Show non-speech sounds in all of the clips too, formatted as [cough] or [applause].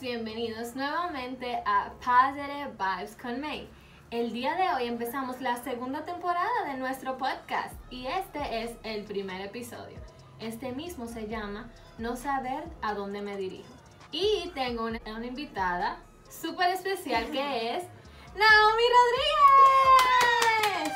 Bienvenidos nuevamente a Positive Vibes con May. El día de hoy empezamos la segunda temporada de nuestro podcast y este es el primer episodio. Este mismo se llama No saber a dónde me dirijo. Y tengo una, una invitada súper especial que es Naomi Rodríguez.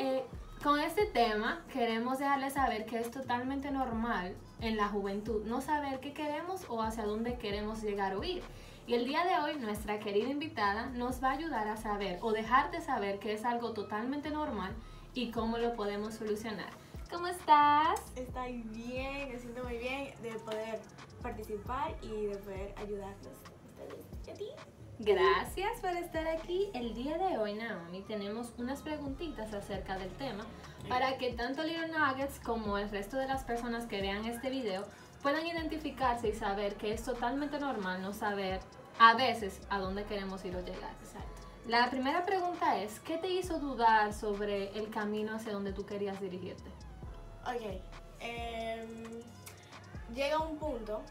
Eh, con este tema queremos dejarles saber que es totalmente normal en la juventud no saber qué queremos o hacia dónde queremos llegar o ir. Y el día de hoy nuestra querida invitada nos va a ayudar a saber o dejar de saber que es algo totalmente normal y cómo lo podemos solucionar. ¿Cómo estás? Estoy bien, me siento muy bien de poder participar y de poder ayudarlos a ustedes y a ti. Gracias por estar aquí. El día de hoy, Naomi, tenemos unas preguntitas acerca del tema para que tanto Little Nuggets como el resto de las personas que vean este video puedan identificarse y saber que es totalmente normal no saber a veces a dónde queremos ir o llegar. La primera pregunta es, ¿qué te hizo dudar sobre el camino hacia donde tú querías dirigirte? Ok, em, llega un punto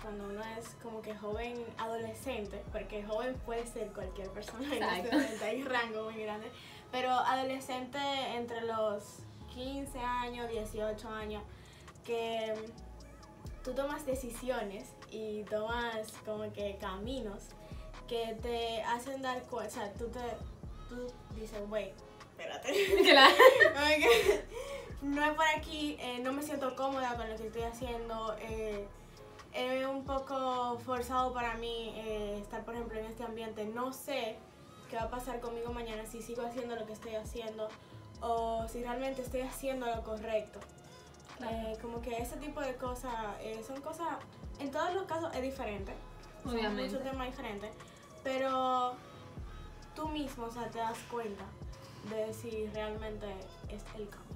cuando uno es como que joven adolescente, porque joven puede ser cualquier persona en este hay rango muy grande, pero adolescente entre los 15 años, 18 años, que tú tomas decisiones y tomas como que caminos que te hacen dar cuenta, o sea, tú te, tú dices, wait, espérate. [laughs] Claro. [laughs] No es por aquí, eh, no me siento cómoda con lo que estoy haciendo. eh, es un poco forzado para mí eh, estar, por ejemplo, en este ambiente. No sé qué va a pasar conmigo mañana si sigo haciendo lo que estoy haciendo o si realmente estoy haciendo lo correcto. Eh, como que ese tipo de cosas eh, son cosas, en todos los casos es diferente. Son Obviamente. muchos temas diferentes. Pero tú mismo, o sea, te das cuenta de si realmente es el camino.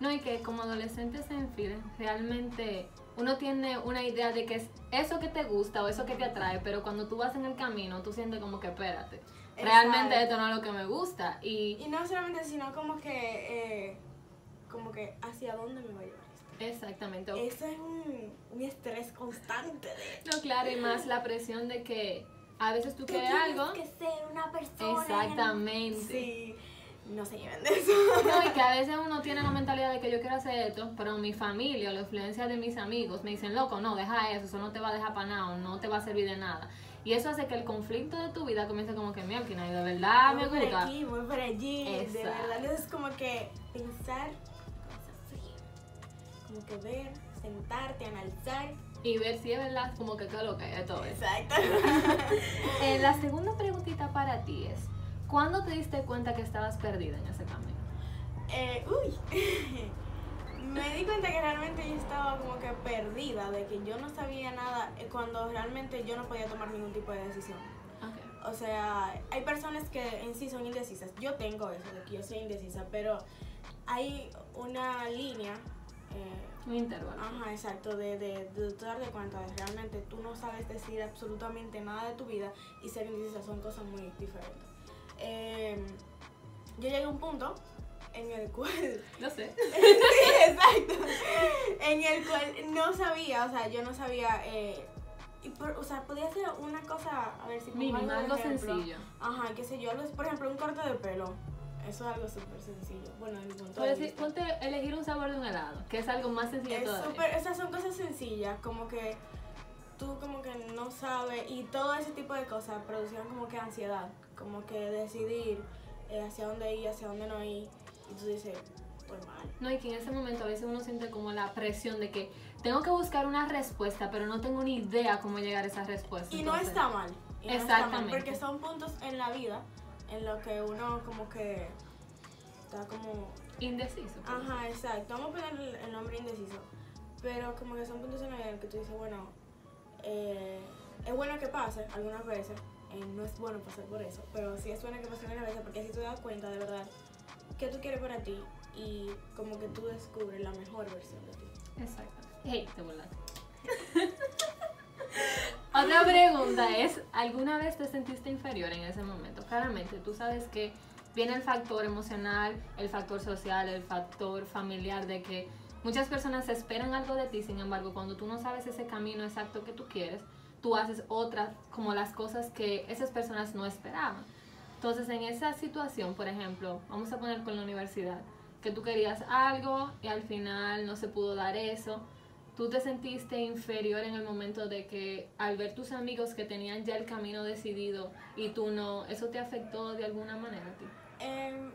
No, y que como adolescentes en fin, realmente uno tiene una idea de que es eso que te gusta o eso que te atrae, pero cuando tú vas en el camino, tú sientes como que espérate. Realmente Exacto. esto no es lo que me gusta. Y Y no solamente, sino como que, eh, como que hacia dónde me va a llevar esto. exactamente. Eso es un, un estrés constante de... No, claro, y más la presión de que a veces tú Tú quieres algo. que ser una persona. Exactamente. Sí, no se lleven de eso. No, y que a veces uno tiene la mentalidad de que yo quiero hacer esto, pero mi familia o la influencia de mis amigos me dicen, loco, no, deja eso, eso no te va a dejar para nada, o no te va a servir de nada. Y eso hace que el conflicto de tu vida comience como que, mira, y de verdad me Voy por gusta. aquí, voy por allí. De verdad, es como que pensar cosas frías. Como que ver, sentarte, analizar. Y ver si es verdad como que todo lo que todo eso. Exacto. [laughs] Eh, la segunda preguntita para ti es, ¿cuándo te diste cuenta que estabas perdida en ese camino? Eh, uy. [laughs] Me di cuenta que realmente yo estaba como que perdida, de que yo no sabía nada eh, cuando realmente yo no podía tomar ningún tipo de decisión. Ok. O sea, hay personas que en sí son indecisas. Yo tengo eso, de que yo soy indecisa, pero hay una línea. eh, Un intervalo. Ajá, exacto, de, de, de darte cuenta de realmente tú no sabes decir absolutamente nada de tu vida y ser indecisa son cosas muy diferentes. Eh, yo llegué a un punto en el cual [laughs] No sé. Sí, [laughs] exacto. En el cual no sabía, o sea, yo no sabía, eh, y por- o sea, podía ser una cosa, a ver si de algo ejemplo. sencillo. Ajá, qué sé yo, por ejemplo, un corte de pelo. Eso es algo súper sencillo. Bueno, en mi punto de vista. ponte elegir un sabor de un helado, que es algo más sencillo Es todavía. súper, esas son cosas sencillas, como que tú como que no sabes y todo ese tipo de cosas producían como que ansiedad, como que decidir eh, hacia dónde ir, hacia dónde no ir y tú dices, mal. No, y que en ese momento a veces uno siente como la presión de que tengo que buscar una respuesta, pero no tengo ni idea cómo llegar a esa respuesta. Y no está mal. y no está mal, Exactamente. porque son puntos en la vida en los que uno como que está como... Indeciso. pues. Ajá, exacto. Vamos a poner el, el nombre indeciso. Pero como que son puntos en la vida en los que tú dices, bueno, eh, es bueno que pase algunas veces. eh, no es bueno pasar por eso, pero sí es bueno que pase algunas veces porque así te das cuenta de verdad qué tú quieres para ti y como que tú descubres la mejor versión de ti. Exacto. Hey, te burlaste. [laughs] Otra pregunta es, ¿alguna vez te sentiste inferior en ese momento? Claramente, tú sabes que viene el factor emocional, el factor social, el factor familiar de que muchas personas esperan algo de ti, sin embargo, cuando tú no sabes ese camino exacto que tú quieres, tú haces otras, como las cosas que esas personas no esperaban. Entonces, en esa situación, por ejemplo, vamos a poner con la universidad, que tú querías algo y al final no se pudo dar eso, tú te sentiste inferior en el momento de que al ver tus amigos que tenían ya el camino decidido y tú no, ¿eso te afectó de alguna manera a ti? Em,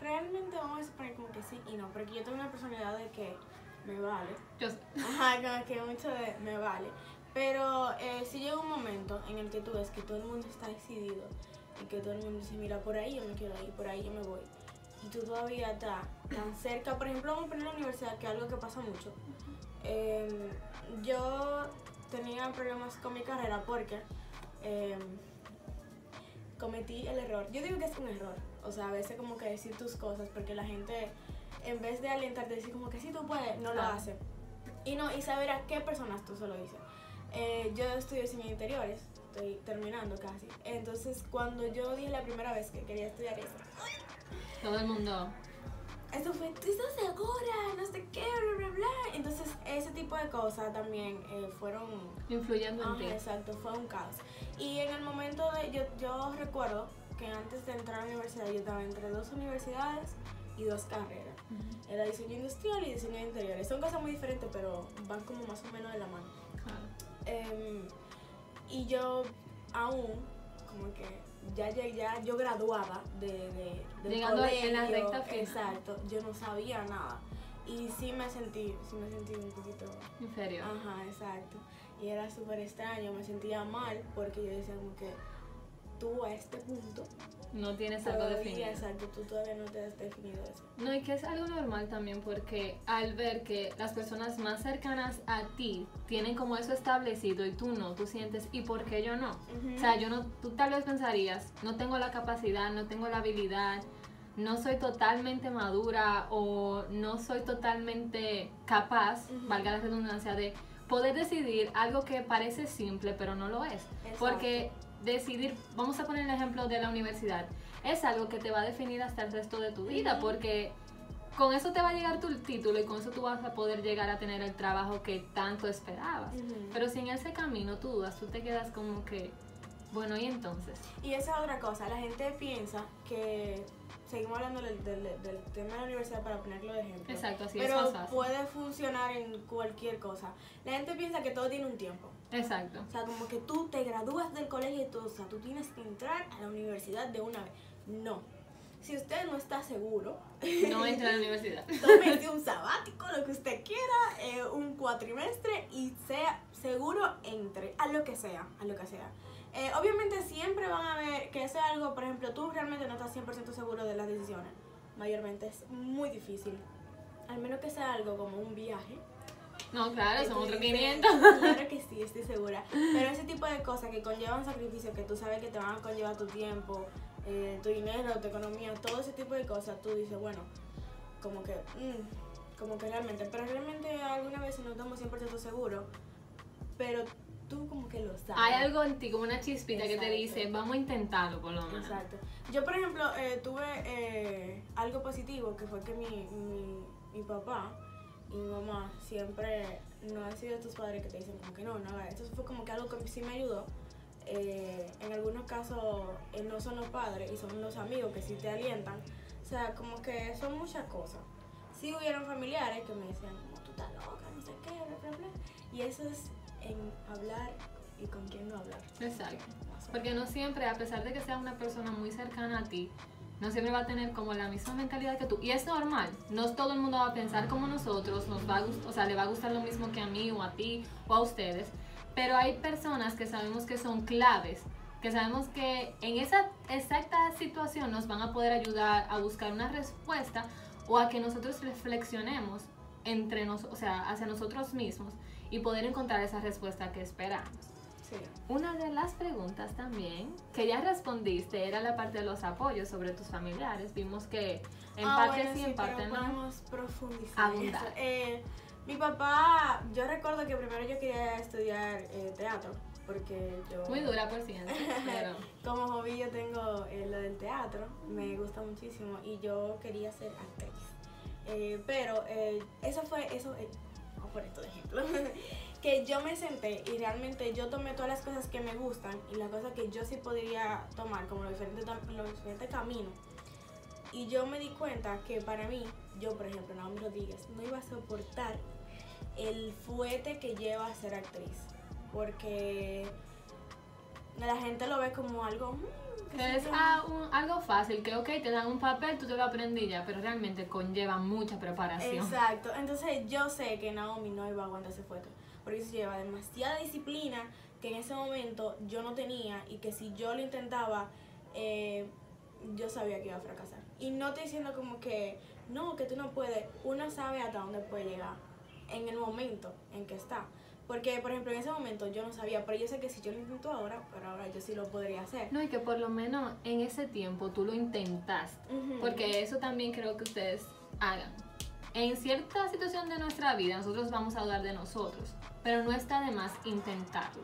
realmente vamos a suponer como que sí y no, porque yo tengo una personalidad de que me vale. Yo sé. Ajá, como que mucho de me vale. Pero eh, si llega un momento en el que tú ves que todo el mundo está decidido y que todo el mundo dice, mira, por ahí yo me quiero ir, por ahí yo me voy. Y tú todavía estás tan cerca, por ejemplo, vamos a poner la universidad, que es algo que pasa mucho. Em, yo tenía problemas con mi carrera porque em, cometí el error. Yo digo que es un error. O sea, a veces como que decir tus cosas porque la gente, en vez de alentarte, decir como que sí tú puedes, no lo Claro. hace. Y no, y saber a qué personas tú se lo dices. Eh, yo estudio diseño de interiores, estoy terminando casi. Entonces, cuando yo dije la primera vez que quería estudiar eso, Todo el mundo. eso fue, ¿tú estás segura? No sé qué, bla, bla, bla. Entonces, ese tipo de cosas también eh, fueron influyendo en Ajá, ti. exacto, fue un caos. Y en el momento de, yo, yo recuerdo que antes de entrar a la universidad yo estaba entre dos universidades y dos carreras. Ujú, Era diseño industrial y diseño de interiores. Son cosas muy diferentes, pero van como más o menos de la mano. claro. Em, y yo aún, como que ya llegué, ya yo graduada de, de, del Llegando en la colegio, recta final. Exacto, yo no sabía nada. Y sí me sentí, sí me sentí un poquito Inferior. Ajá, exacto. Y era súper extraño, me sentía mal porque yo decía como que tú a este punto No tienes algo definido. exacto, tú todavía no te has definido eso. No, y que es algo normal también porque al ver que las personas más cercanas a ti tienen como eso establecido y tú no, tú sientes, ¿y por qué yo no? O sea, yo no, tú tal vez pensarías, no tengo la capacidad, no tengo la habilidad, no soy totalmente madura o no soy totalmente capaz, Ujú. valga la redundancia, de poder decidir algo que parece simple pero no lo es. Exacto. Porque decidir, vamos a poner el ejemplo de la universidad, es algo que te va a definir hasta el resto de tu vida porque con eso te va a llegar tu título y con eso tú vas a poder llegar a tener el trabajo que tanto esperabas. Pero si en ese camino tú dudas, tú te quedas como que, bueno, ¿y entonces? Y esa es otra cosa, la gente piensa que, seguimos hablando del, del- del tema de la universidad para ponerlo de ejemplo. Exacto, así es Pero puede funcionar en cualquier cosa. La gente piensa que todo tiene un tiempo. Exacto. O sea, como que tú te gradúas del colegio y todo, o sea, tú tienes que entrar a la universidad de una vez. No. Si usted no está seguro, No [laughs] entra a la universidad. tómese un sabático, lo que usted quiera, eh, un cuatrimestre y sea seguro entre a lo que sea, a lo que sea. Eh, obviamente siempre van a ver que eso es algo, por ejemplo, tú realmente no estás 100% seguro de las decisiones. Mayormente es muy difícil. Al menos que sea algo como un viaje. No, claro, son otros dices, 500. Claro que sí, estoy segura. Pero ese tipo de cosas que conllevan sacrificio, que tú sabes que te van a conllevar tu tiempo, eh, tu dinero, tu economía, todo ese tipo de cosas, tú dices, bueno, como que, mm, como que realmente, pero realmente alguna vez no estamos 100% seguros, pero tú como que lo sabes. Hay algo en ti, como una chispita que te Exacto. dice, vamos a intentarlo por lo menos. Exacto. Yo, por ejemplo, eh, tuve eh, algo positivo que fue que mi, mi, mi papá y mi mamá siempre no han sido estos padres que te dicen como que no, no. Eso fue como que algo que sí me ayudó. Eh, en algunos casos eh, no son los padres y son los amigos que sí te alientan. O sea, como que son muchas cosas. Sí hubieron familiares que me decían como tú estás loca, no sé qué, bla, bla, bla. Y eso es en hablar y con quién no hablar. Exacto. Porque no siempre, a pesar de que sea una persona muy cercana a ti, no siempre va a tener como la misma mentalidad que tú. Y es normal, no todo el mundo va a pensar como nosotros, nos va a o sea, le va a gustar lo mismo que a mí o a ti o a ustedes. Pero hay personas que sabemos que son claves, que sabemos que en esa exacta situación nos van a poder ayudar a buscar una respuesta o a que nosotros reflexionemos entre nos, o sea, hacia nosotros mismos y poder encontrar esa respuesta que esperamos. Sí. Una de las preguntas también que ya respondiste era la parte de los apoyos sobre tus familiares. Vimos que en Ah, parte bueno, sí, en parte no. podemos profundizar. Abundar. Eh, mi papá, yo recuerdo que primero yo quería estudiar eh, teatro, porque yo... Muy dura por ciencia, pero [laughs] Como hobby yo tengo eh, lo del teatro, me gusta muchísimo y yo quería ser actriz. Eh, pero eh, eso fue, eso, poner esto de ejemplo, [laughs] que yo me senté y realmente yo tomé todas las cosas que me gustan y las cosas que yo sí podría tomar, como los diferentes, los diferentes caminos. Y yo me di cuenta que para mí, yo por ejemplo, Naomi Rodríguez, no iba a soportar el fuete que lleva a ser actriz. Porque la gente lo ve como algo... mm, que Es ah, un- algo fácil, que ok, te dan un papel, tú te lo aprendí ya, pero realmente conlleva mucha preparación. Exacto, entonces yo sé que Naomi no iba a aguantar ese fuerte, porque eso lleva demasiada disciplina que en ese momento yo no tenía y que si yo lo intentaba, eh, yo sabía que iba a fracasar. Y no estoy diciendo como que, no, que tú no puedes, uno sabe hasta dónde puede llegar en el momento en que está. Porque, por ejemplo, en ese momento yo no sabía, pero yo sé que si yo lo intento ahora, pero ahora yo sí lo podría hacer. No, y que por lo menos en ese tiempo tú lo intentaste. Porque eso también creo que ustedes hagan. En cierta situación de nuestra vida nosotros vamos a dudar de nosotros, pero no está de más intentarlo.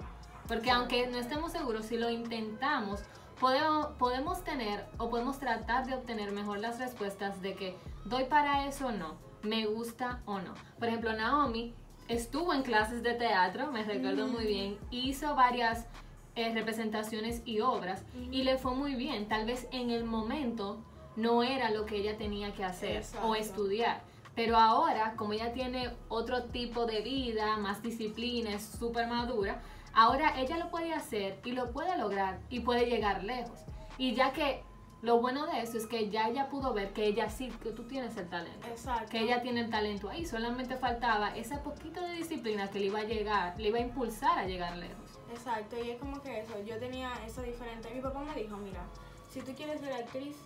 Porque aunque no estemos seguros, si lo intentamos, podemos, podemos tener o podemos tratar de obtener mejor las respuestas de que doy para eso o no, me gusta o no. Por ejemplo, Naomi estuvo en clases de teatro, me recuerdo muy bien, hizo varias eh, representaciones y obras y le fue muy bien. Tal vez en el momento no era lo que ella tenía que hacer Exacto. o estudiar. Pero ahora, como ella tiene otro tipo de vida, más disciplina, es súper madura, ahora ella lo puede hacer y lo puede lograr y puede llegar lejos. Y ya que lo bueno de eso es que ya ella pudo ver que ella sí, que tú tienes el talento Exacto. que ella tiene el talento ahí, solamente faltaba ese poquito de disciplina que le iba a llegar, le iba a impulsar a llegar lejos. Exacto, y es como que eso, yo tenía eso diferente. Mi papá me dijo, mira, si tú quieres ser actriz,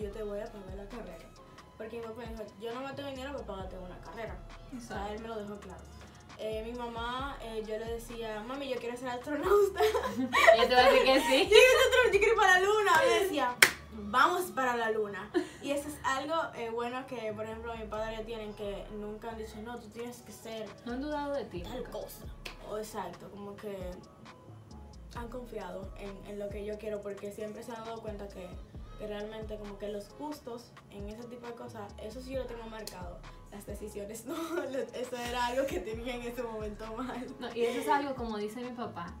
yo te voy a pagar la carrera. Porque mi papá me dijo, yo no me tengo dinero para pagarte una carrera. O sea, él me lo dejó claro. Eh, mi mamá, eh, yo le decía, mami, yo quiero ser astronauta. [laughs] Ella te va a decir que sí. [laughs] yo, quiero ser astronauta, yo quiero ir para la luna. Yo decía, vamos para la luna. Y eso es algo eh, bueno que, por ejemplo, mi padre tienen que nunca han dicho, no, tú tienes que ser No han dudado de ti. tal nunca. cosa. O exacto, como que han confiado en, en lo que yo quiero porque siempre se han dado cuenta que, que realmente como que los gustos en ese tipo de cosas, eso sí yo lo tengo marcado. Las decisiones [laughs] no, eso era algo que tenía en ese momento mal. No, y eso es algo como dice mi papá,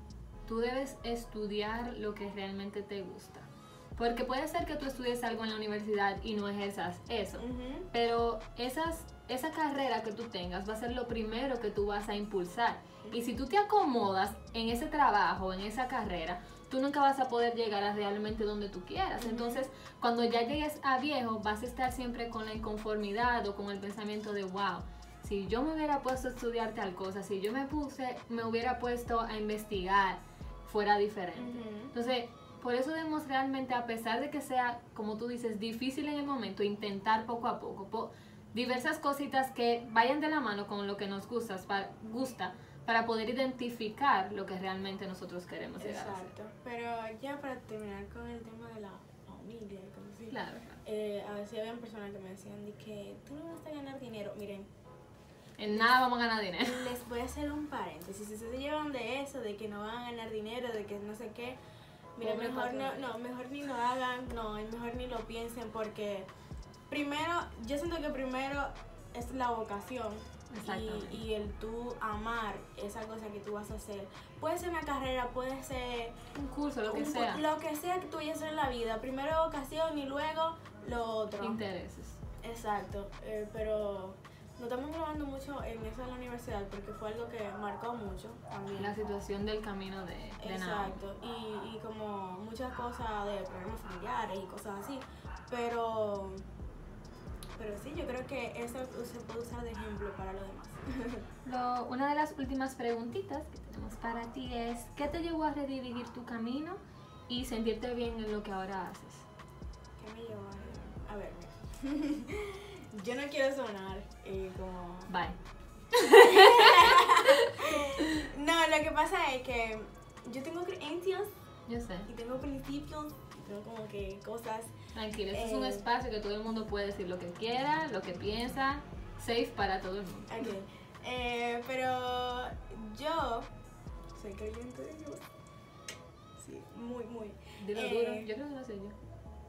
tú debes estudiar lo que realmente te gusta. Porque puede ser que tú estudies algo en la universidad y no ejerzas eso. Pero esas, esa carrera que tú tengas va a ser lo primero que tú vas a impulsar. Y si tú te acomodas en ese trabajo, en esa carrera, tú nunca vas a poder llegar a realmente donde tú quieras. Entonces, cuando ya llegues a viejo, vas a estar siempre con la inconformidad o con el pensamiento de, wow, si yo me hubiera puesto a estudiar tal cosa, si yo me puse, me hubiera puesto a investigar, fuera diferente. Ujú. Entonces, por eso debemos realmente, a pesar de que sea, como tú dices, difícil en el momento, intentar poco a poco, po- diversas cositas que vayan de la mano con lo que nos gusta para poder identificar lo que realmente nosotros queremos llegar a Exacto. Pero ya para terminar con el tema de la familia así. ser. Claro, claro. Eh, a veces habían personas que me decían de que tú no vas a ganar dinero. Miren, En nada vamos a ganar dinero. [laughs] Les voy a hacer un paréntesis. Si se llevan de eso, de que no van a ganar dinero, de que no sé qué, mira, mejor no, no, mejor ni lo hagan, no, mejor ni lo piensen, porque primero, yo siento que primero es la vocación. Y, y el tú amar esa cosa que tú vas a hacer. Puede ser una carrera, puede ser Un curso, lo que un- sea. lo que sea que tú vayas a hacer en la vida. Primero vocación y luego lo otro. Intereses. Exacto, eh, pero nos estamos grabando mucho en eso de la universidad porque fue algo que marcó mucho también. La situación del camino de, de nada. Exacto, y, y como muchas cosas de problemas familiares y cosas así, pero, pero sí, yo creo que eso se puede usar de ejemplo para lo demás. [laughs] Lo- una de las últimas preguntitas que tenemos para ti es, ¿qué te llevó a redirigir tu camino y sentirte bien en lo que ahora haces? ¿Qué me llevó a, a ver? mira. [laughs] yo no quiero sonar eh, como... Bye. [laughs] No, lo que pasa es que yo tengo creencias Yo sé. y tengo principios tengo como que cosas Tranquila, este es un Eh, espacio que todo el mundo puede decir lo que quiera, lo que piensa, safe para todo el mundo. Ok. Eh, pero yo soy creyente de Dios. Sí, muy, muy. Dilo Eh, duro. Yo creo que lo sé yo.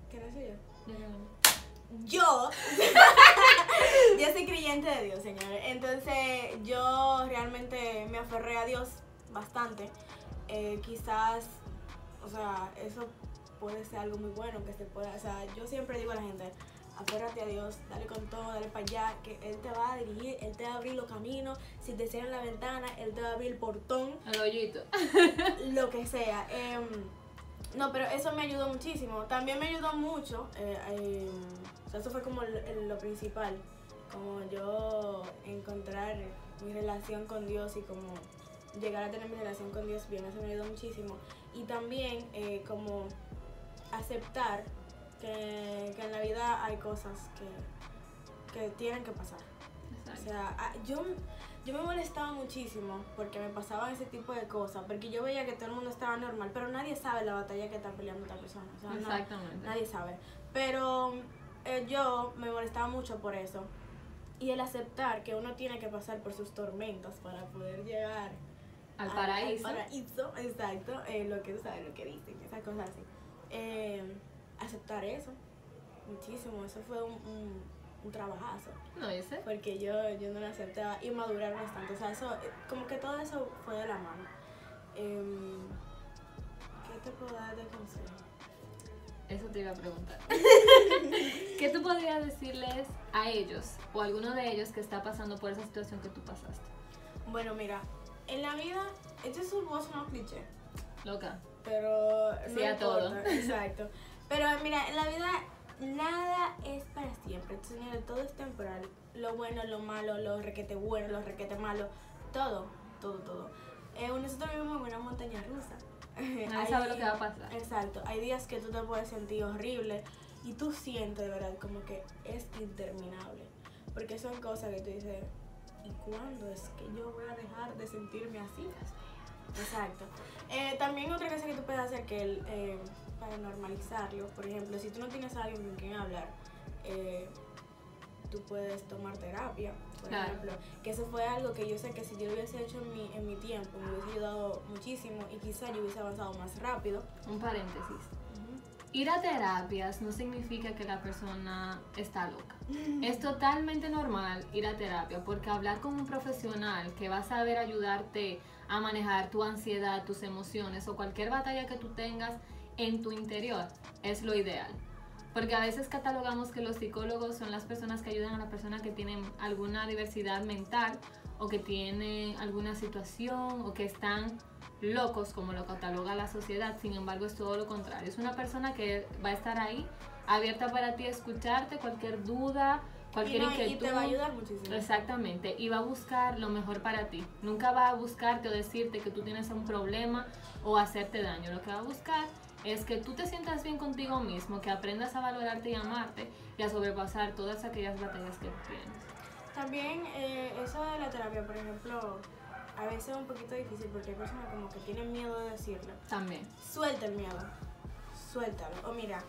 ¿Qué no soy yo? Yo creo que no. yo, [laughs] yo soy creyente de Dios, señores. Entonces, yo realmente me aferré a Dios bastante. Eh, quizás, o sea, eso puede ser algo muy bueno que se pueda, o sea, yo siempre digo a la gente, aférrate a Dios, dale con todo, dale para allá, que Él te va a dirigir, Él te va a abrir los caminos, si te cierran la ventana, Él te va a abrir el portón, El hoyito. [laughs] lo que sea. Em, no, pero eso me ayudó muchísimo. También me ayudó mucho, eh, em, o sea, eso fue como lo, lo principal, como yo encontrar mi relación con Dios y como llegar a tener mi relación con Dios bien, eso me ayudó muchísimo. Y también eh, como aceptar que, que en la vida hay cosas que, que tienen que pasar. O Exacto. sea, ah, yo, yo me molestaba muchísimo porque me pasaban ese tipo de cosas, porque yo veía que todo el mundo estaba normal, pero nadie sabe la batalla que está peleando esta persona. O sea, no- Exactamente. nadie sabe. Pero eh, yo me molestaba mucho por eso. Y el aceptar que uno tiene que pasar por sus tormentas para poder llegar Al paraíso. Al paraíso, exacto. eh, lo que tú sabes, lo que dicen, esas cosas así. Eh, aceptar eso, muchísimo. Eso fue un, un, un trabajazo. No, yo sé. Porque yo, yo no lo aceptaba y madurar bastante. O sea, eso, eh, como que todo eso fue de la mano. Em, ¿Qué te puedo dar de consejo? Eso te iba a preguntar. [laughs] ¿Qué tú podrías decirles a ellos o a alguno de ellos que está pasando por esa situación que tú pasaste? Bueno, mira, en la vida, esto es un voz no cliché, Loca. Pero no a todo. [laughs] Exacto. Pero mira, en la vida nada es para siempre. Señores, todo es temporal. Lo bueno, lo malo, lo requete bueno, lo requete malo, todo, todo, todo. Eh, nosotros vivimos en una montaña rusa. [laughs] Nadie sabe lo que va a pasar. Exacto. Hay días que tú te puedes sentir horrible y tú sientes de verdad como que es interminable. Porque son cosas que tú dices, ¿y cuándo es que yo voy a dejar de sentirme así? Exacto. Eh, también otra cosa que tú puedes hacer que el, eh, para normalizarlo, por ejemplo, si tú no tienes a alguien con quien hablar, eh, tú puedes tomar terapia, por Claro. ejemplo. Que eso fue algo que yo sé que si yo lo hubiese hecho en mi, en mi tiempo, me hubiese ayudado muchísimo y quizá yo hubiese avanzado más rápido. Un paréntesis. Ir a terapias no significa que la persona está loca. Es totalmente normal ir a terapia porque hablar con un profesional que va a saber ayudarte a manejar tu ansiedad, tus emociones o cualquier batalla que tú tengas en tu interior es lo ideal. Porque a veces catalogamos que los psicólogos son las personas que ayudan a la persona que tiene alguna diversidad mental o que tiene alguna situación o que están locos como lo cataloga la sociedad. Sin embargo, es todo lo contrario. Es una persona que va a estar ahí abierta para ti, escucharte cualquier duda, cualquier y, no, y inquietud. te va a ayudar muchísimo. Exactamente, y va a buscar lo mejor para ti. Nunca va a buscarte o decirte que tú tienes un problema o hacerte daño. Lo que va a buscar es que tú te sientas bien contigo mismo, que aprendas a valorarte y amarte y a sobrepasar todas aquellas batallas que tienes. También eh, eso de la terapia, por ejemplo, a veces es un poquito difícil porque hay personas como que tienen miedo de decirlo. También. Suelta el miedo. Suéltalo. O mira,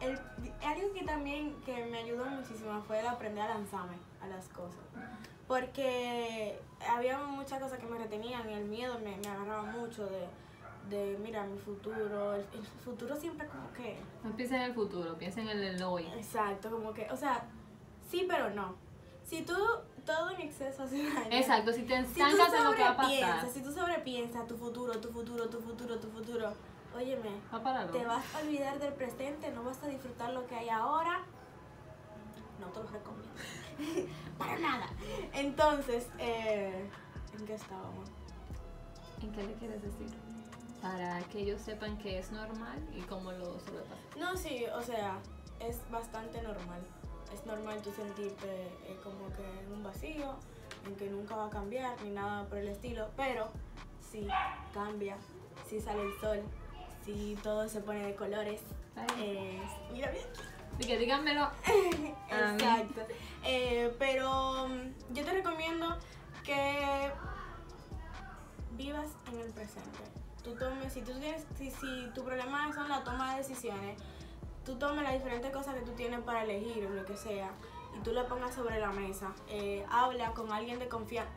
el, algo que también que me ayudó muchísimo fue el aprender a lanzarme a las cosas. Porque había muchas cosas que me retenían y el miedo me, me agarraba mucho de, de, mira, mi futuro. El, el futuro siempre como que... No piensa en el futuro, piensa en el, el hoy. Exacto, como que, o sea, sí, pero no. Si tú todo en exceso hace daño. Exacto, si te Si estancas en lo que va a pasar, si tú sobrepiensas tu futuro, tu futuro, tu futuro, tu futuro, óyeme, va te vas a olvidar del presente, no vas a disfrutar lo que hay ahora. No te lo recomiendo. [laughs] Para nada. Entonces, eh, ¿en qué estábamos? ¿En qué le quieres decir? Para que ellos sepan que es normal y cómo lo sobrepasan. No, sí, o sea, es bastante normal. Es normal tú sentirte eh, como que en un vacío, en que nunca va a cambiar ni nada por el estilo, pero sí cambia, sí sale el sol, sí todo se pone de colores. Eh, mira bien. Que díganmelo. [laughs] Exacto. Eh, pero mm, yo te recomiendo que vivas en el presente. Tú tomes, si tú tienes, si, si tu problema son la toma de decisiones, tú tomes las diferentes cosas que tú tienes para elegir o lo que sea y tú lo pongas sobre la mesa. Eh, habla con alguien de confianza.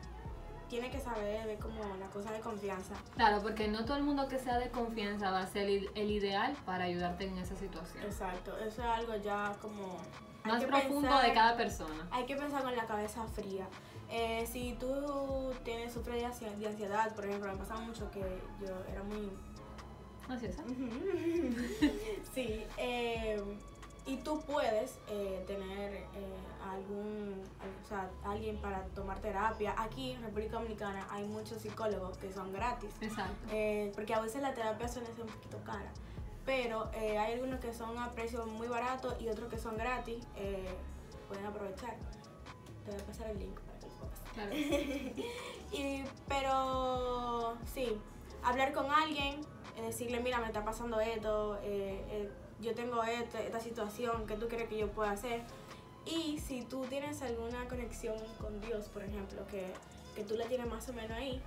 tiene que saber de como la cosa de confianza. Claro, porque no todo el mundo que sea de confianza va a ser el, el ideal para ayudarte en esa situación. Exacto, eso es algo ya como... Más profundo pensar- de cada persona. Hay que pensar con la cabeza fría. Eh, si tú tienes, sufres de ansi- de ansiedad, por ejemplo, me pasaba mucho que yo era muy es. [laughs] sí, eh, y tú puedes eh, tener eh, algún, al- o sea, alguien para tomar terapia. Aquí en República Dominicana hay muchos psicólogos que son gratis, Exacto. eh, porque a veces la terapia suele ser un poquito cara, pero eh, hay algunos que son a precio muy barato y otros que son gratis, pueden aprovechar. Te voy a pasar el link para que lo puedas Claro. [laughs] y, pero sí, hablar con alguien, decirle, mira, me está pasando esto, yo tengo esto, esta situación, ¿qué tú crees que yo pueda hacer? Y si tú tienes alguna conexión con Dios, por ejemplo, que, que tú la tienes más o menos ahí,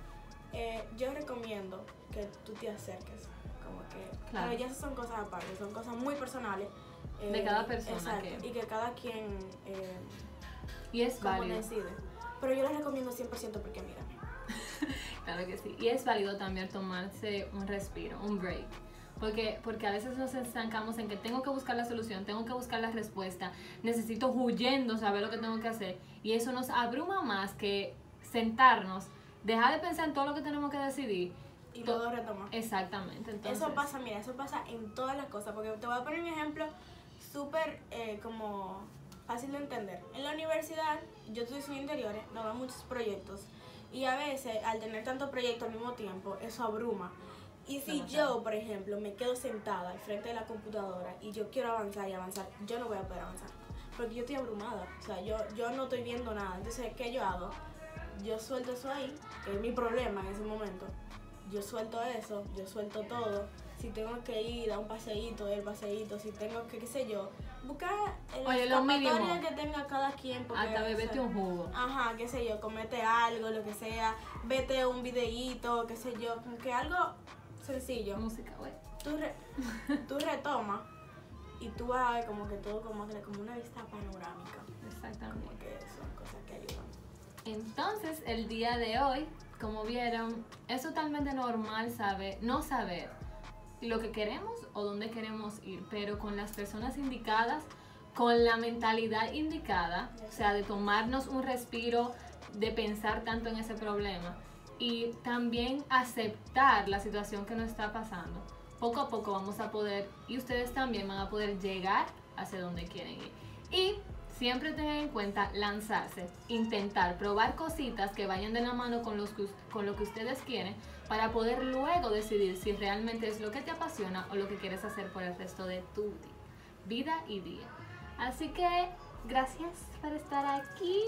eh, yo recomiendo que tú te acerques. Como que, Claro. pero ya esas son cosas aparte, son cosas muy personales. eh, De cada persona exacto, que- Y que cada quien eh, Y es como válido. decide. Pero yo les recomiendo 100% porque mírame. [laughs] Claro que sí. Y es válido también tomarse un respiro, un break. Porque, porque a veces nos estancamos en que tengo que buscar la solución, tengo que buscar la respuesta, necesito huyendo saber lo que tengo que hacer. Y eso nos abruma más que sentarnos, dejar de pensar en todo lo que tenemos que decidir. Y To- luego retoma. Exactamente. Entonces, Eso pasa, mira, eso pasa en todas las cosas. Porque te voy a poner un ejemplo súper eh, como fácil de entender. En la universidad, yo estoy en interiores, nos dan muchos proyectos. Y a veces, al tener tantos proyectos al mismo tiempo, eso abruma. Y si yo, por ejemplo, me quedo sentada al frente de la computadora y yo quiero avanzar y avanzar, yo no voy a poder avanzar. Porque yo estoy abrumada. O sea, yo, yo no estoy viendo nada. Entonces, ¿qué yo hago? Yo suelto eso ahí, que es mi problema en ese momento. Yo suelto eso, yo suelto todo. Si tengo que ir a un paseíto, el paseíto. Si tengo que, qué sé yo, buscar el Oye, lo mínimo. que tenga cada quien. Porque, hasta o bebete sea, un jugo. Ajá, qué sé yo, comete algo, lo que sea, vete un videíto, qué sé yo, como que algo sencillo. Música, güey. Tú, re- [laughs] tú retomas y tú vas a ver como que todo como, como una vista panorámica. Exactamente. Como que son cosas que ayudan. Entonces, el día de hoy, como vieron, es totalmente normal saber, no saber lo que queremos o dónde queremos ir, pero con las personas indicadas, con la mentalidad indicada, o sea, de tomarnos un respiro, de pensar tanto en ese problema y también aceptar la situación que nos está pasando. Poco a poco vamos a poder, y ustedes también van a poder llegar hacia donde quieren ir. Y siempre tengan en cuenta lanzarse, intentar, probar cositas que vayan de la mano con, lo que ustedes quieren para poder luego decidir si realmente es lo que te apasiona o lo que quieres hacer por el resto de tu vida y día. Así que gracias por estar aquí.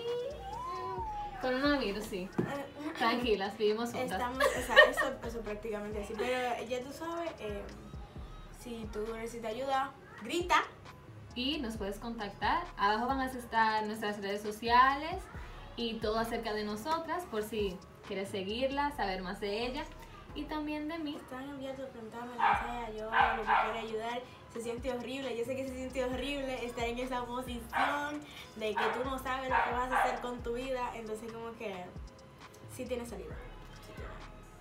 Coronavirus, sí. Tranquilas, vivimos juntas. Estamos, o sea, eso, eso prácticamente así. Pero ya tú sabes, eh, si tú necesitas ayuda, grita. y nos puedes contactar. Abajo van a estar nuestras redes sociales y todo acerca de nosotras por si quieres seguirla, saber más de ella y también de mí. Están abiertos preguntarme lo que sea, yo lo que quiera ayudar. Se siente horrible, yo sé que se siente horrible estar en esa posición de que tú no sabes lo que vas a hacer con tu vida. Entonces, como que sí tiene salida.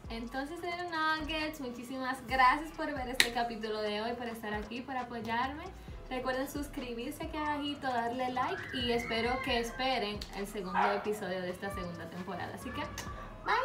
Entonces, Nuggets, muchísimas gracias por ver este capítulo de hoy, por estar aquí, por apoyarme. Recuerden suscribirse aquí abajito, darle like y espero que esperen el segundo episodio de esta segunda temporada. Así que, bye.